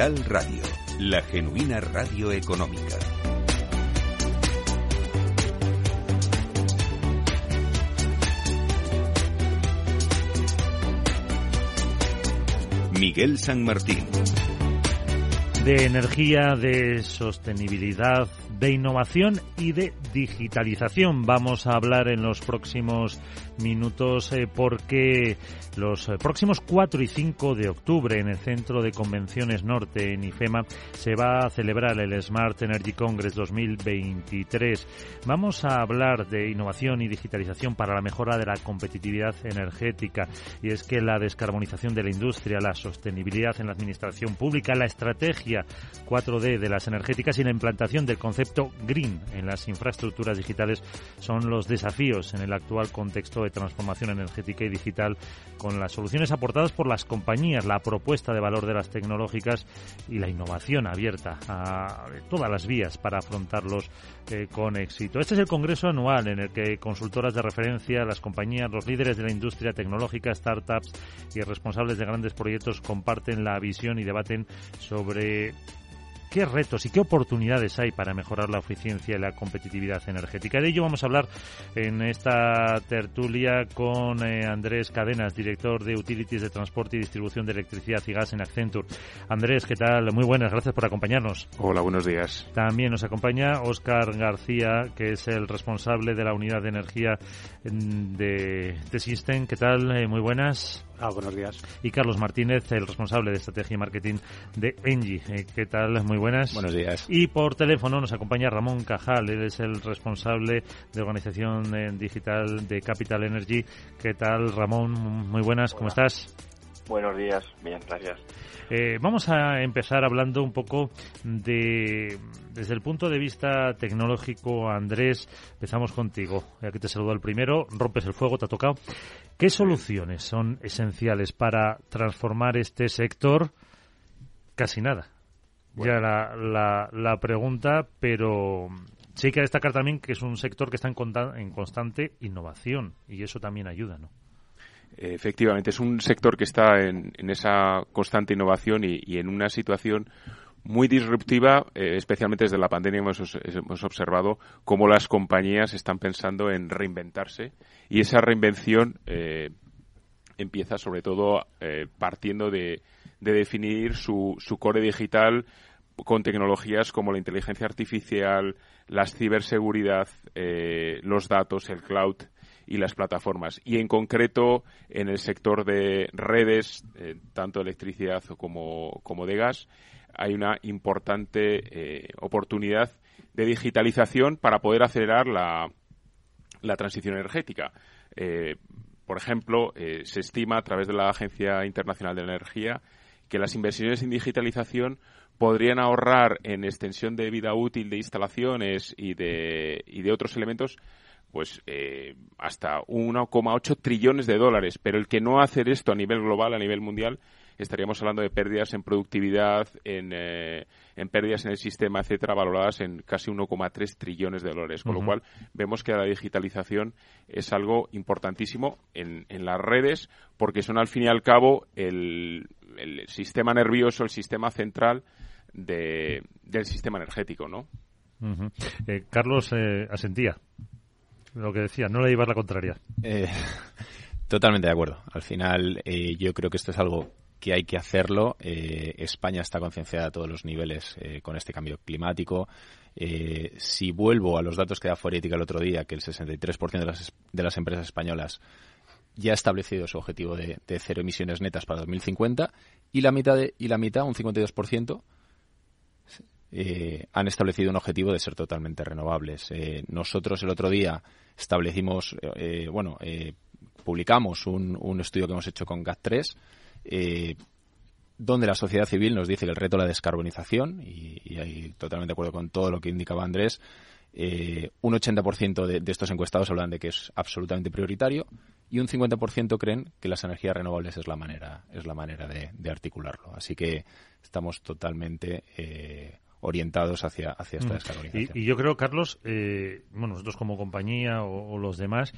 Radio, la genuina radio económica. Miguel San Martín. De energía, de sostenibilidad, de innovación y de digitalización. Vamos a hablar en los próximos minutos eh, porque los eh, próximos 4 y 5 de octubre en el Centro de Convenciones Norte en IFEMA se va a celebrar el Smart Energy Congress 2023. Vamos a hablar de innovación y digitalización para la mejora de la competitividad energética y es que la descarbonización de la industria, la sostenibilidad en la administración pública, la estrategia 4D de las energéticas y la implantación del concepto green en las infraestructuras digitales son los desafíos en el actual contexto de transformación energética y digital con las soluciones aportadas por las compañías, la propuesta de valor de las tecnológicas y la innovación abierta a todas las vías para afrontarlos eh, con éxito. Este es el Congreso anual en el que consultoras de referencia, las compañías, los líderes de la industria tecnológica, startups y responsables de grandes proyectos comparten la visión y debaten sobre qué retos y qué oportunidades hay para mejorar la eficiencia y la competitividad energética. De ello vamos a hablar en esta tertulia con eh, Andrés Cadenas, director de Utilities de Transporte y Distribución de Electricidad y Gas en Accenture. Andrés, ¿qué tal? Muy buenas, gracias por acompañarnos. Hola, buenos días. También nos acompaña Óscar García, que es el responsable de la unidad de energía mm, de, de System. ¿Qué tal? Eh, muy buenas. Ah, buenos días. Y Carlos Martínez, el responsable de estrategia y marketing de Engie. Eh, ¿Qué tal? Muy buenas. Buenos días. Y por teléfono nos acompaña Ramón Cajal, él es el responsable de organización eh, digital de Capital Energy. ¿Qué tal, Ramón? Muy buenas, ¿cómo estás? Buenos días, bien, gracias. Eh, vamos a empezar hablando un poco de, desde el punto de vista tecnológico, Andrés, empezamos contigo. Aquí te saludo al primero, rompes el fuego, te ha tocado. ¿Qué soluciones son esenciales para transformar este sector? Casi nada. Ya la, la, la, pregunta, pero sí hay que destacar también que es un sector que está en, en constante innovación y eso también ayuda, ¿no? Efectivamente, es un sector que está en, en esa constante innovación y, y, en una situación muy disruptiva, eh, especialmente desde la pandemia hemos, hemos, observado cómo las compañías están pensando en reinventarse y esa reinvención eh, empieza sobre todo eh, partiendo de, de definir su, su, core digital con tecnologías como la inteligencia artificial, la ciberseguridad, los datos, el cloud y las plataformas. Y en concreto en el sector de redes, tanto electricidad como, como de gas, hay una importante eh, oportunidad de digitalización para poder acelerar la, la transición energética. Eh, por ejemplo, se estima a través de la Agencia Internacional de Energía que las inversiones en digitalización podrían ahorrar en extensión de vida útil de instalaciones y de otros elementos pues eh, hasta 1,8 trillones de dólares. Pero el que no hacer esto a nivel global, a nivel mundial, estaríamos hablando de pérdidas en productividad, en, eh, en pérdidas en el sistema, etcétera, valoradas en casi 1,3 trillones de dólares. Con lo cual, vemos que la digitalización es algo importantísimo en, en las redes, porque son al fin y al cabo el, el sistema nervioso, el sistema central de, del sistema energético, ¿no? eh, Carlos eh, asentía lo que decía, no le llevar la contraria. Eh, totalmente de acuerdo. Al final, eh, yo creo que esto es algo que hay que hacerlo. Eh, España está concienciada a todos los niveles con este cambio climático. Si vuelvo a los datos que da Forética el otro día, que el 63% de las, de las empresas españolas ya ha establecido su objetivo de, de, cero emisiones netas para 2050 y la mitad, de, y la mitad un 52%, eh, han establecido un objetivo de ser totalmente renovables. Eh, nosotros el otro día establecimos, eh, bueno, publicamos un, un, estudio que hemos hecho con GAT3, donde la sociedad civil nos dice que el reto de la descarbonización, y, y ahí totalmente de acuerdo con todo lo que indicaba Andrés, un 80% de, de estos encuestados hablan de que es absolutamente prioritario y un 50% creen que las energías renovables es la manera, es la manera de, articularlo. Así que estamos totalmente eh, orientados hacia, hacia esta descarbonización. Y, y, yo creo, Carlos, eh, bueno, nosotros como compañía o, o los demás,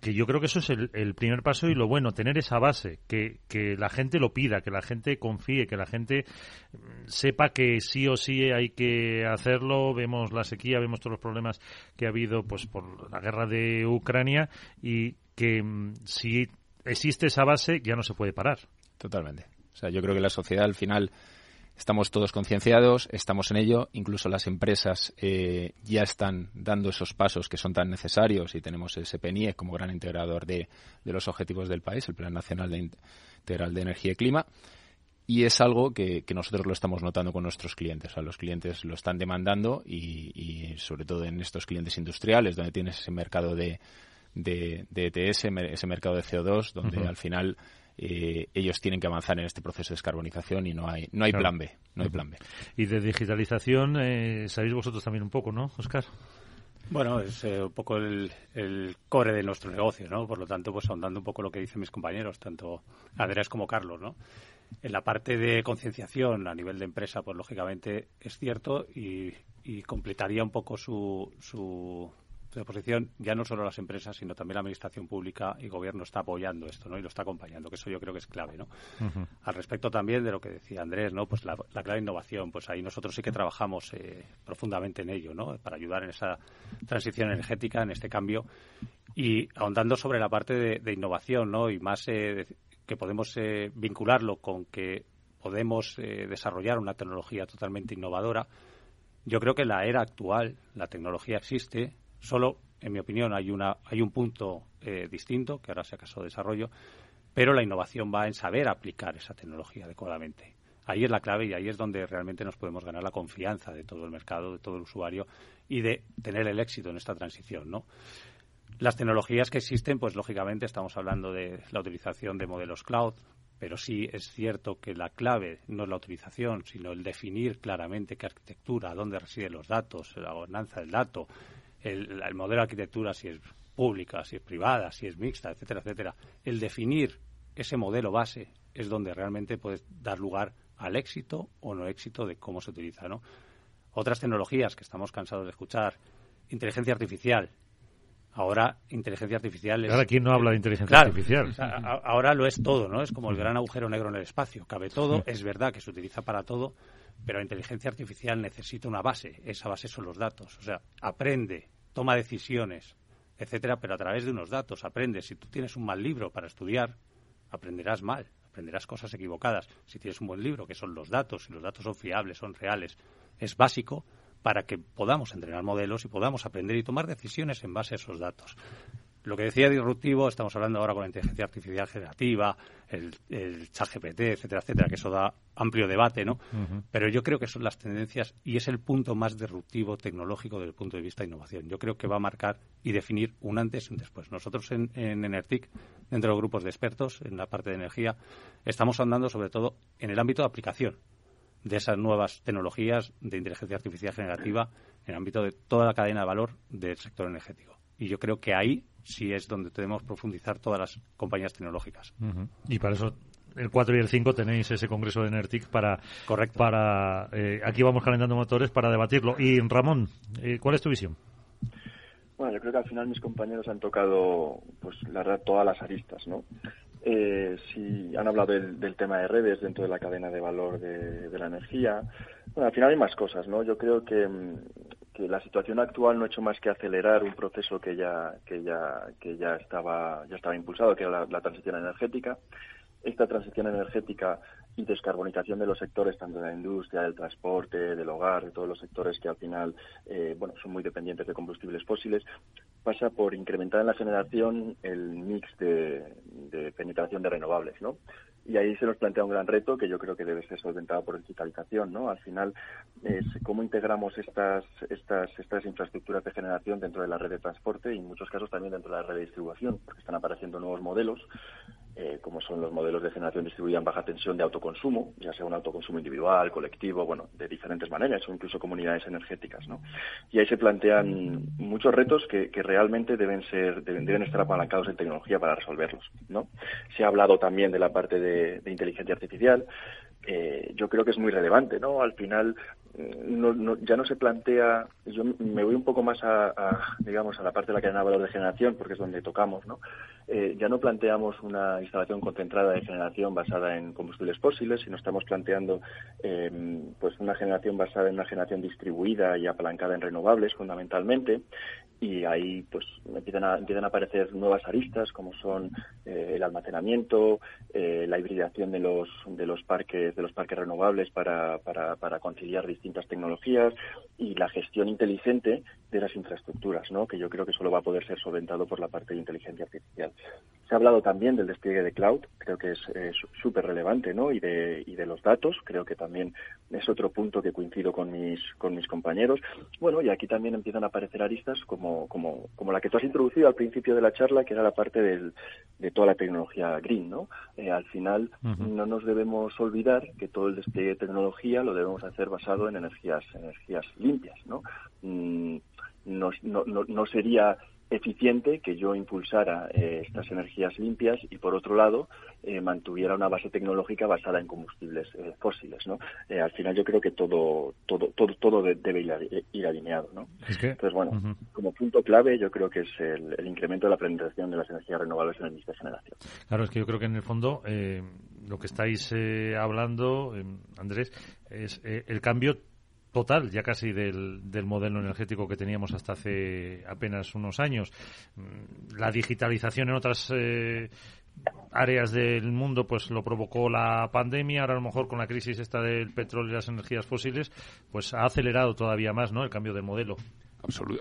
que yo creo que eso es el, primer paso y lo bueno, tener esa base, que, que la gente lo pida, que la gente confíe, que la gente mm, sepa que sí o sí hay que hacerlo. Vemos la sequía, vemos todos los problemas que ha habido pues por la guerra de Ucrania y que mm, si existe esa base ya no se puede parar. Totalmente. O sea, yo creo que la sociedad al final Estamos todos concienciados, estamos en ello, incluso las empresas eh, ya están dando esos pasos que son tan necesarios y tenemos ese PNIE como gran integrador de, los objetivos del país, el Plan Nacional de Integral de Energía y Clima. Y es algo que, nosotros lo estamos notando con nuestros clientes. O sea, los clientes lo están demandando y, sobre todo en estos clientes industriales, donde tienes ese mercado de, de, ETS, e ese mercado de CO2, donde al final eh, ellos tienen que avanzar en este proceso de descarbonización y no hay no hay plan B no hay plan B y de digitalización eh, sabéis vosotros también un poco no Oscar bueno, es eh, un poco el, core de nuestro negocio, ¿no? Por lo tanto, pues ahondando un poco lo que dicen mis compañeros, tanto Andrés como Carlos, ¿no? En la parte de concienciación a nivel de empresa, pues lógicamente es cierto y, y completaría un poco su, su, de posición ya no solo las empresas, sino también la administración pública y gobierno está apoyando esto, ¿no? Y lo está acompañando, que eso yo creo que es clave, ¿no? Al respecto también de lo que decía Andrés, ¿no? Pues la, clave innovación, pues ahí nosotros sí que trabajamos eh, profundamente en ello, ¿no? Para ayudar en esa transición energética, en este cambio y ahondando sobre la parte de, innovación, ¿no? Y más eh, que podemos eh, vincularlo con que podemos desarrollar una tecnología totalmente innovadora. Yo creo que en la era actual la tecnología existe, Solo, en mi opinión, hay, una, hay un punto eh, distinto, que ahora se acaso desarrollo, pero la innovación va en saber aplicar esa tecnología adecuadamente. Ahí es la clave y ahí es donde realmente nos podemos ganar la confianza de todo el mercado, de todo el usuario y de tener el éxito en esta transición, ¿no? Las tecnologías que existen, pues lógicamente estamos hablando de la utilización de modelos cloud, pero sí es cierto que la clave no es la utilización, sino el definir claramente qué arquitectura, dónde residen los datos, la gobernanza del dato, el, modelo de arquitectura, si es pública, si es privada, si es mixta, etcétera, etcétera, el definir ese modelo base es donde realmente puede dar lugar al éxito o no éxito de cómo se utiliza, ¿no? Otras tecnologías que estamos cansados de escuchar, inteligencia artificial. Ahora, inteligencia artificial es... Ahora, ¿quién no habla de inteligencia artificial? ahora lo es todo, ¿no? Es como el gran agujero negro en el espacio. Cabe todo, es verdad que se utiliza para todo, pero la inteligencia artificial necesita una base. Esa base son los datos. O sea, aprende, toma decisiones, etcétera, pero a través de unos datos. Aprende. Si tú tienes un mal libro para estudiar, aprenderás mal, aprenderás cosas equivocadas. Si tienes un buen libro, que son los datos, y los datos son fiables, son reales, es básico para que podamos entrenar modelos y podamos aprender y tomar decisiones en base a esos datos. Lo que decía disruptivo, estamos hablando ahora con la inteligencia artificial generativa, el, el chat GPT, etcétera, etcétera, que eso da amplio debate, ¿no? Pero yo creo que son las tendencias y es el punto más disruptivo tecnológico desde el punto de vista de innovación. Yo creo que va a marcar y definir un antes y un después. Nosotros en, en Enertic, dentro de los grupos de expertos en la parte de energía, estamos andando sobre todo en el ámbito de aplicación de esas nuevas tecnologías de inteligencia artificial generativa en el ámbito de toda la cadena de valor del sector energético. Y yo creo que ahí sí es donde debemos profundizar todas las compañías tecnológicas. Y para eso el 4 y el 5 tenéis ese congreso de NERTIC para Correcto. para eh, aquí vamos calentando motores para debatirlo y Ramón eh, ¿cuál es tu visión? Bueno, yo creo que al final mis compañeros han tocado, pues la verdad, todas las aristas, ¿no? Eh, si han hablado del, tema de redes dentro de la cadena de valor de, la energía. Bueno, al final hay más cosas, ¿no? Yo creo que, mm, la situación actual no ha hecho más que acelerar un proceso que ya que ya que ya estaba ya estaba impulsado que era la, transición energética esta transición energética y descarbonización de los sectores tanto de la industria del transporte del hogar de todos los sectores que al final eh, bueno son muy dependientes de combustibles fósiles pasa por incrementar en la generación el mix de, penetración de renovables no y ahí se nos plantea un gran reto que yo creo que debe ser solventado por digitalización, ¿no? Al final, es cómo integramos estas, estas, estas infraestructuras de generación dentro de la red de transporte y en muchos casos también dentro de la red de distribución, porque están apareciendo nuevos modelos eh, como son los modelos de generación distribuida en baja tensión de autoconsumo, ya sea un autoconsumo individual, colectivo, bueno, de diferentes maneras, o incluso comunidades energéticas, ¿no? Y ahí se plantean muchos retos que, realmente deben ser, deben, estar apalancados en tecnología para resolverlos, ¿no? Se ha hablado también de la parte de, inteligencia artificial, eh, yo creo que es muy relevante, ¿no? Al final no, ya no se plantea, yo me voy un poco más a, digamos, a la parte de la cadena de valor de generación, porque es donde tocamos, ¿no? Eh, ya no planteamos una instalación concentrada de generación basada en combustibles fósiles, sino estamos planteando eh, pues una generación basada en una generación distribuida y apalancada en renovables, fundamentalmente, y ahí pues empiezan a, empiezan a aparecer nuevas aristas como son eh, el almacenamiento, eh, la hibridación de los de los parques de los parques renovables para, para, conciliar distintas tecnologías y la gestión inteligente de las infraestructuras, ¿no? que yo creo que solo va a poder ser solventado por la parte de inteligencia artificial. Se ha hablado también del despliegue de cloud, creo que es súper relevante, ¿no? y de, y de los datos, creo que también es otro punto que coincido con mis, con mis compañeros. Bueno, y aquí también empiezan a aparecer aristas como, como, como la que tú has introducido al principio de la charla, que era la parte del, de toda la tecnología green, ¿no? Eh, al final no nos debemos olvidar que todo el despliegue de tecnología lo debemos hacer basado en energías, energías limpias, ¿no? Mm, no, no, no sería eficiente que yo impulsara eh, estas energías limpias y por otro lado eh, mantuviera una base tecnológica basada en combustibles eh, fósiles no al final yo creo que todo todo todo todo debe ir, alineado no entonces bueno como punto clave yo creo que es el, incremento de la penetración de las energías renovables en el mix de generación. Claro es que yo creo que en el fondo lo que estáis hablando Andrés es el cambio total ya casi del, del, modelo energético que teníamos hasta hace apenas unos años. Mm, la digitalización en otras eh, áreas del mundo pues lo provocó la pandemia, ahora a lo mejor con la crisis esta del petróleo y las energías fósiles pues ha acelerado todavía más ¿no? el cambio de modelo.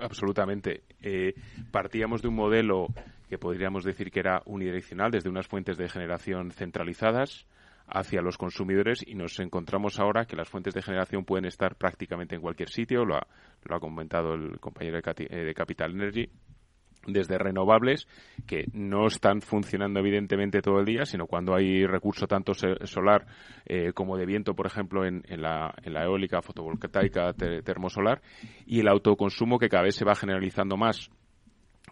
absolutamente. Eh, partíamos de un modelo que podríamos decir que era unidireccional desde unas fuentes de generación centralizadas hacia los consumidores y nos encontramos ahora que las fuentes de generación pueden estar prácticamente en cualquier sitio, lo ha, lo ha comentado el compañero de, eh, Capital Energy, desde renovables que no están funcionando evidentemente todo el día, sino cuando hay recurso tanto solar eh, como de viento, por ejemplo, en, en, la, en la eólica, fotovoltaica, termosolar, y el autoconsumo que cada vez se va generalizando más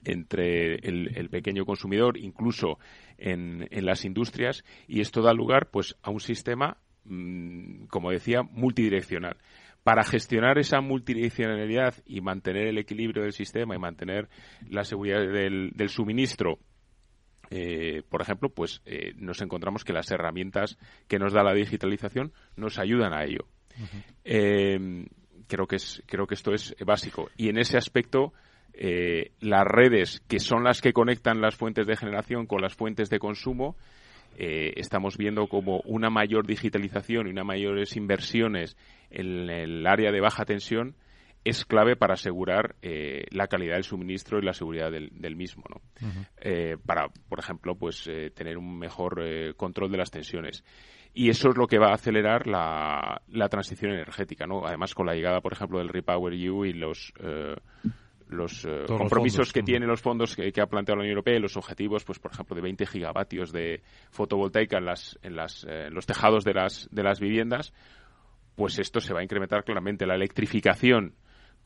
entre el, pequeño consumidor, incluso en, las industrias, y esto da lugar pues a un sistema, mm, como decía, multidireccional. Para gestionar esa multidireccionalidad y mantener el equilibrio del sistema y mantener la seguridad del, suministro, eh, por ejemplo, pues eh, nos encontramos que las herramientas que nos da la digitalización nos ayudan a ello. Eh, creo que es, creo que esto es básico. Y en ese aspecto, eh, las redes que son las que conectan las fuentes de generación con las fuentes de consumo, eh, estamos viendo como una mayor digitalización y unas mayores inversiones en el área de baja tensión es clave para asegurar eh, la calidad del suministro y la seguridad del, mismo, ¿no? para, por ejemplo, pues tener un mejor control de las tensiones. Y eso es lo que va a acelerar la, la transición energética, ¿no? Además, con la llegada, por ejemplo, del Repower EU y los los eh, compromisos que tienen los fondos que, ha planteado la Unión Europea y los objetivos, pues por ejemplo, de 20 gigavatios de fotovoltaica en, las, en, las, eh, los tejados de las, de las viviendas, pues esto se va a incrementar claramente. La electrificación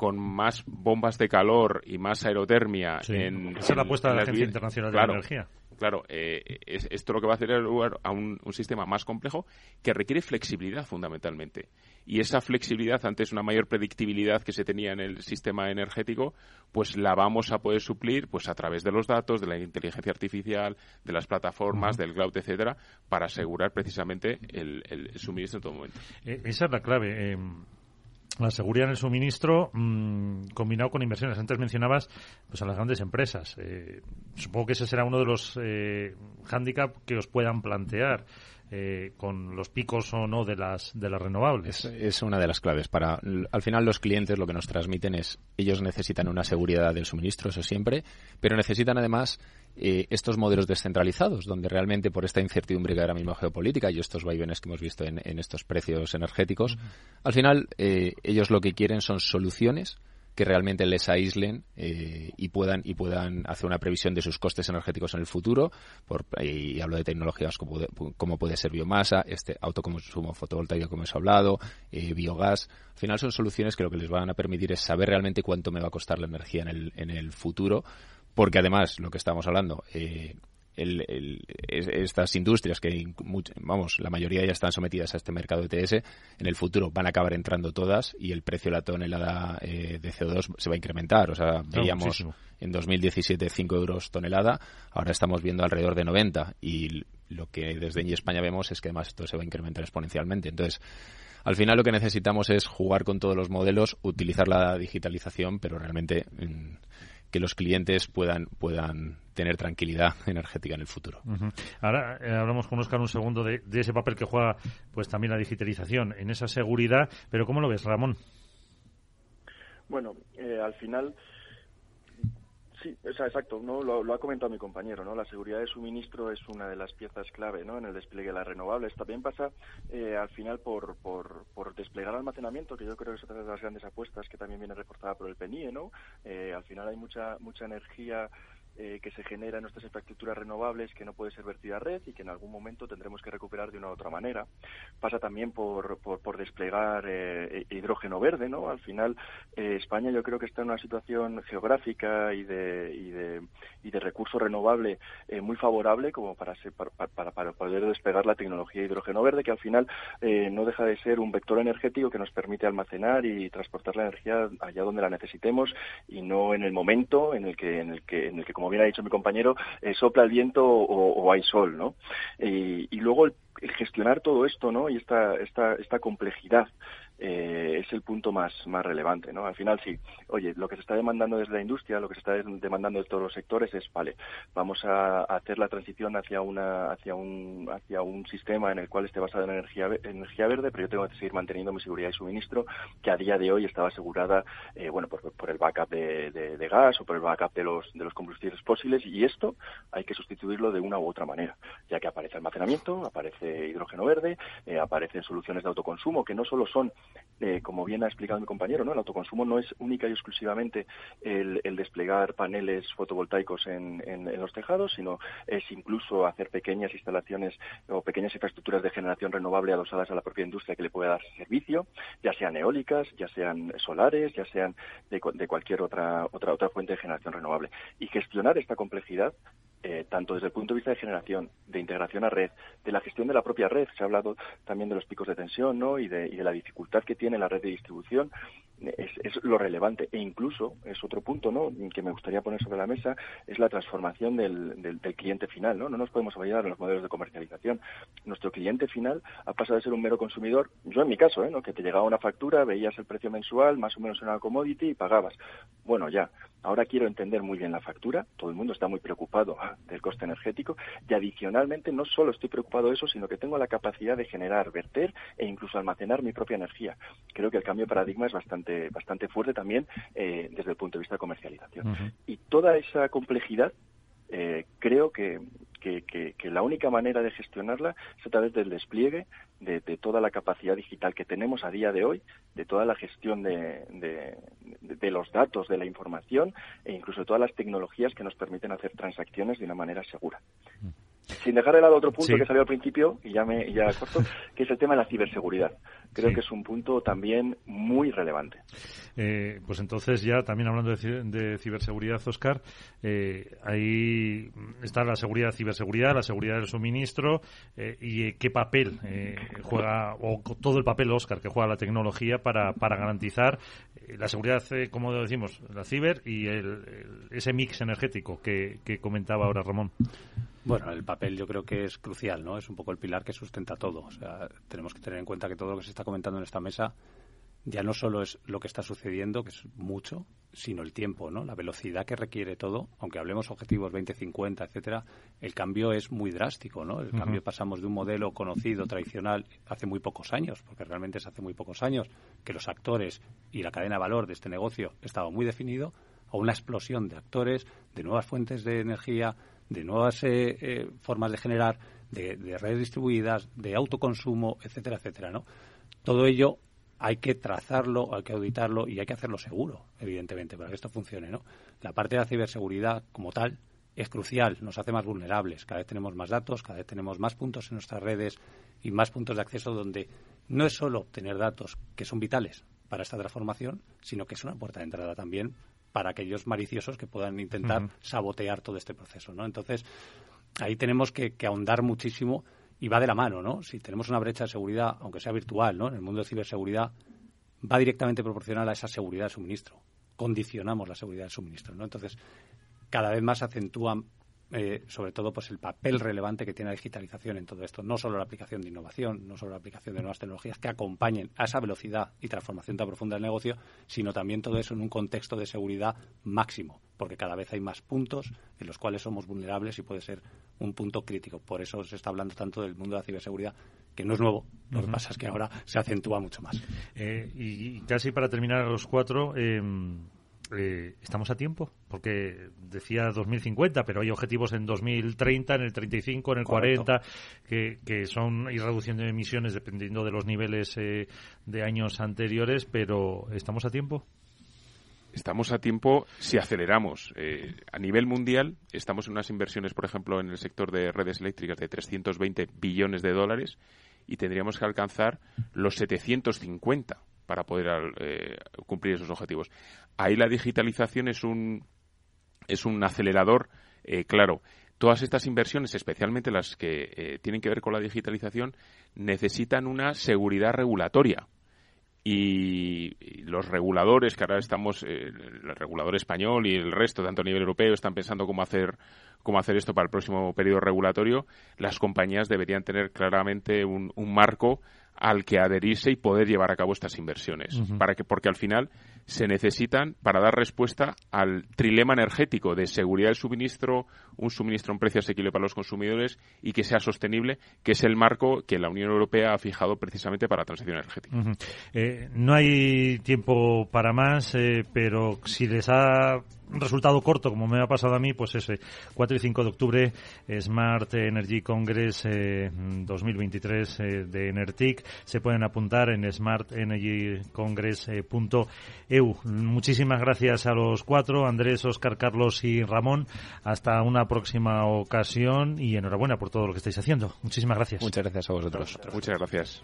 con más bombas de calor y más aerotermia en... Esa es la apuesta de la Agencia Internacional de la Energía claro, eh, esto lo que va a hacer es lugar a un, sistema más complejo que requiere flexibilidad fundamentalmente. Y esa flexibilidad, antes una mayor predictibilidad que se tenía en el sistema energético, pues la vamos a poder suplir pues a través de los datos, de la inteligencia artificial, de las plataformas, del cloud, etcétera, para asegurar precisamente el, suministro en todo momento. Eh, esa es la clave. Eh, la seguridad en el suministro mmm, combinado con inversiones. Antes mencionabas pues a las grandes empresas. Eh, supongo que ese será uno de los eh, que os puedan plantear. Eh, con los picos o no de las de las renovables. Es, una de las claves. Para al final los clientes lo que nos transmiten es ellos necesitan una seguridad del suministro, eso siempre, pero necesitan además eh, estos modelos descentralizados, donde realmente por esta incertidumbre que ahora mismo geopolítica y estos vaivenes que hemos visto en, estos precios energéticos, al final eh, ellos lo que quieren son soluciones que realmente les aíslen eh, y puedan y puedan hacer una previsión de sus costes energéticos en el futuro por, y hablo de tecnologías como, puede ser biomasa este autoconsumo fotovoltaico como hemos hablado eh, biogás. Al final son soluciones que lo que les van a permitir es saber realmente cuánto me va a costar la energía en el, en el futuro porque además lo que estamos hablando eh, estas industrias que, vamos, la mayoría ya están sometidas a este mercado ETS, en el futuro van a acabar entrando todas y el precio de la tonelada eh, de CO2 se va a incrementar. O sea, veíamos en 2017 5 euros tonelada, ahora estamos viendo alrededor de 90 y lo que desde España vemos es que además esto se va a incrementar exponencialmente. Entonces, al final lo que necesitamos es jugar con todos los modelos, utilizar la digitalización, pero realmente mm, que los clientes puedan puedan tener tranquilidad energética en el futuro. Ahora eh, hablamos con Oscar un segundo de, ese papel que juega pues también la digitalización en esa seguridad, pero ¿cómo lo ves, Ramón? Bueno, eh, al final Sí, exacto, ¿no? Lo, ha comentado mi compañero, ¿no? La seguridad de suministro es una de las piezas clave, ¿no? En el despliegue de las renovables. También pasa, eh, al final, por, por, por, desplegar almacenamiento, que yo creo que es otra de las grandes apuestas que también viene reforzada por el PNIE, ¿no? Eh, al final hay mucha, mucha energía eh, que se genera en nuestras infraestructuras renovables que no puede ser vertida a red y que en algún momento tendremos que recuperar de una u otra manera. Pasa también por, por, desplegar eh, hidrógeno verde, ¿no? Al final, eh, España yo creo que está en una situación geográfica y de, y de, y de recurso renovable muy favorable como para, para, para, poder desplegar la tecnología de hidrógeno verde, que al final no deja de ser un vector energético que nos permite almacenar y transportar la energía allá donde la necesitemos y no en el momento en el que, en el que, en el que como bien ha dicho mi compañero, eh, sopla el viento o, hay sol, ¿no? y luego el, gestionar todo esto, ¿no? Y esta, esta, esta complejidad eh, es el punto más, más relevante, ¿no? Al final sí, oye, lo que se está demandando desde la industria, lo que se está demandando de todos los sectores es, vale, vamos a hacer la transición hacia una, hacia un, hacia un sistema en el cual esté basado en energía, energía verde, pero yo tengo que seguir manteniendo mi seguridad de suministro, que a día de hoy estaba asegurada, eh, bueno, por, por, el backup de, de, gas o por el backup de los, de los combustibles fósiles, y esto hay que sustituirlo de una u otra manera, ya que aparece almacenamiento, aparece hidrógeno verde, eh, aparecen soluciones de autoconsumo que no solo son eh, como bien ha explicado mi compañero, ¿no? el autoconsumo no es única y exclusivamente el, desplegar paneles fotovoltaicos en, los tejados, sino es incluso hacer pequeñas instalaciones o pequeñas infraestructuras de generación renovable adosadas a la propia industria que le pueda dar servicio, ya sean eólicas, ya sean solares, ya sean de, de cualquier otra, otra, otra fuente de generación renovable. Y gestionar esta complejidad eh, tanto desde el punto de vista de generación, de integración a red, de la gestión de la propia red. Se ha hablado también de los picos de tensión ¿no? y, de, y de la dificultad que tiene la red de distribución es, lo relevante e incluso es otro punto ¿no? que me gustaría poner sobre la mesa es la transformación del, del, cliente final no no nos podemos olvidar en los modelos de comercialización nuestro cliente final ha pasado de ser un mero consumidor yo en mi caso ¿eh? ¿no? que te llegaba una factura veías el precio mensual más o menos en una commodity y pagabas bueno ya ahora quiero entender muy bien la factura. Todo el mundo está muy preocupado ah, del coste energético. Y adicionalmente no solo estoy preocupado de eso sino que tengo la capacidad de generar verter e incluso almacenar mi propia energía. Creo que el cambio de paradigma es bastante bastante, fuerte también eh, desde el punto de vista de comercialización. Y toda esa complejidad eh, creo que, la única manera de gestionarla es a través del despliegue de, toda la capacidad digital que tenemos a día de hoy, de toda la gestión de, de, los datos, de la información e incluso de todas las tecnologías que nos permiten hacer transacciones de una manera segura. Sin dejar de lado otro punto que salió al principio, y ya me ya corto, que es el tema de la ciberseguridad. Creo que es un punto también muy relevante. Eh, pues entonces ya también hablando de, ciberseguridad, Oscar, eh, ahí está la seguridad, ciberseguridad, la seguridad del suministro eh, y qué papel juega, o todo el papel, Oscar, que juega la tecnología para, para garantizar la seguridad, como decimos, la ciber y el, ese mix energético que, que comentaba ahora Ramón. Bueno, el papel yo creo que es crucial, ¿no? Es un poco el pilar que sustenta todo. O sea, tenemos que tener en cuenta que todo lo que se está comentando en esta mesa ya no solo es lo que está sucediendo, que es mucho, sino el tiempo, ¿no? La velocidad que requiere todo, aunque hablemos objetivos 2050, etcétera, el cambio es muy drástico, ¿no? El cambio pasamos de un modelo conocido, tradicional, hace muy pocos años, porque realmente es hace muy pocos años que los actores y la cadena de valor de este negocio estaba muy definido, a una explosión de actores, de nuevas fuentes de energía, de nuevas eh, eh, formas de generar, de, redes distribuidas, de autoconsumo, etcétera, etcétera, ¿no? Todo ello hay que trazarlo, hay que auditarlo y hay que hacerlo seguro, evidentemente, para que esto funcione, ¿no? La parte de la ciberseguridad como tal es crucial, nos hace más vulnerables. Cada vez tenemos más datos, cada vez tenemos más puntos en nuestras redes y más puntos de acceso donde no es solo obtener datos que son vitales para esta transformación, sino que es una puerta de entrada también para aquellos maliciosos que puedan intentar sabotear todo este proceso, ¿no? Entonces, ahí tenemos que, ahondar muchísimo y va de la mano, ¿no? Si tenemos una brecha de seguridad, aunque sea virtual, ¿no? En el mundo de ciberseguridad, va directamente proporcional a esa seguridad de suministro. Condicionamos la seguridad de suministro, ¿no? Entonces, cada vez más acentúa eh, sobre todo pues el papel relevante que tiene la digitalización en todo esto. No solo la aplicación de innovación, no solo la aplicación de nuevas tecnologías que acompañen a esa velocidad y transformación tan profunda del negocio, sino también todo eso en un contexto de seguridad máximo, porque cada vez hay más puntos en los cuales somos vulnerables y puede ser un punto crítico. Por eso se está hablando tanto del mundo de la ciberseguridad, que no es nuevo. Lo que pasa es que ahora se acentúa mucho más. Eh, y, casi para terminar los cuatro. Eh, eh, ¿estamos a tiempo? Porque decía 2050, pero hay objetivos en 2030, en el 35, en el 40, que, que, son y reducción de emisiones dependiendo de los niveles eh, de años anteriores, pero ¿estamos a tiempo? Estamos a tiempo si aceleramos. Eh, a nivel mundial, estamos en unas inversiones, por ejemplo, en el sector de redes eléctricas de 320 billones de dólares y tendríamos que alcanzar los 750 para poder eh, cumplir esos objetivos. Ahí la digitalización es un, es un acelerador eh, claro. Todas estas inversiones, especialmente las que eh, tienen que ver con la digitalización, necesitan una seguridad regulatoria. Y, los reguladores, que ahora estamos, el regulador español y el resto, tanto a nivel europeo, están pensando cómo hacer, cómo hacer esto para el próximo periodo regulatorio, las compañías deberían tener claramente un marco al que adherirse y poder llevar a cabo estas inversiones. para que, porque al final se necesitan para dar respuesta al trilema energético de seguridad del suministro, un suministro un precio asequible para los consumidores y que sea sostenible, que es el marco que la Unión Europea ha fijado precisamente para la transición energética. Eh, no hay tiempo para más, eh, pero si les ha resultado corto, como me ha pasado a mí, pues ese 4 y 5 de octubre, Smart Energy Congress 2023 eh, eh, de Enertic. Se pueden apuntar en smartenergycongress.eu. Muchísimas gracias a los cuatro, Andrés, Oscar, Carlos y Ramón. Hasta una próxima ocasión y enhorabuena por todo lo que estáis haciendo. Muchísimas gracias. Muchas gracias a vosotros. Muchas gracias.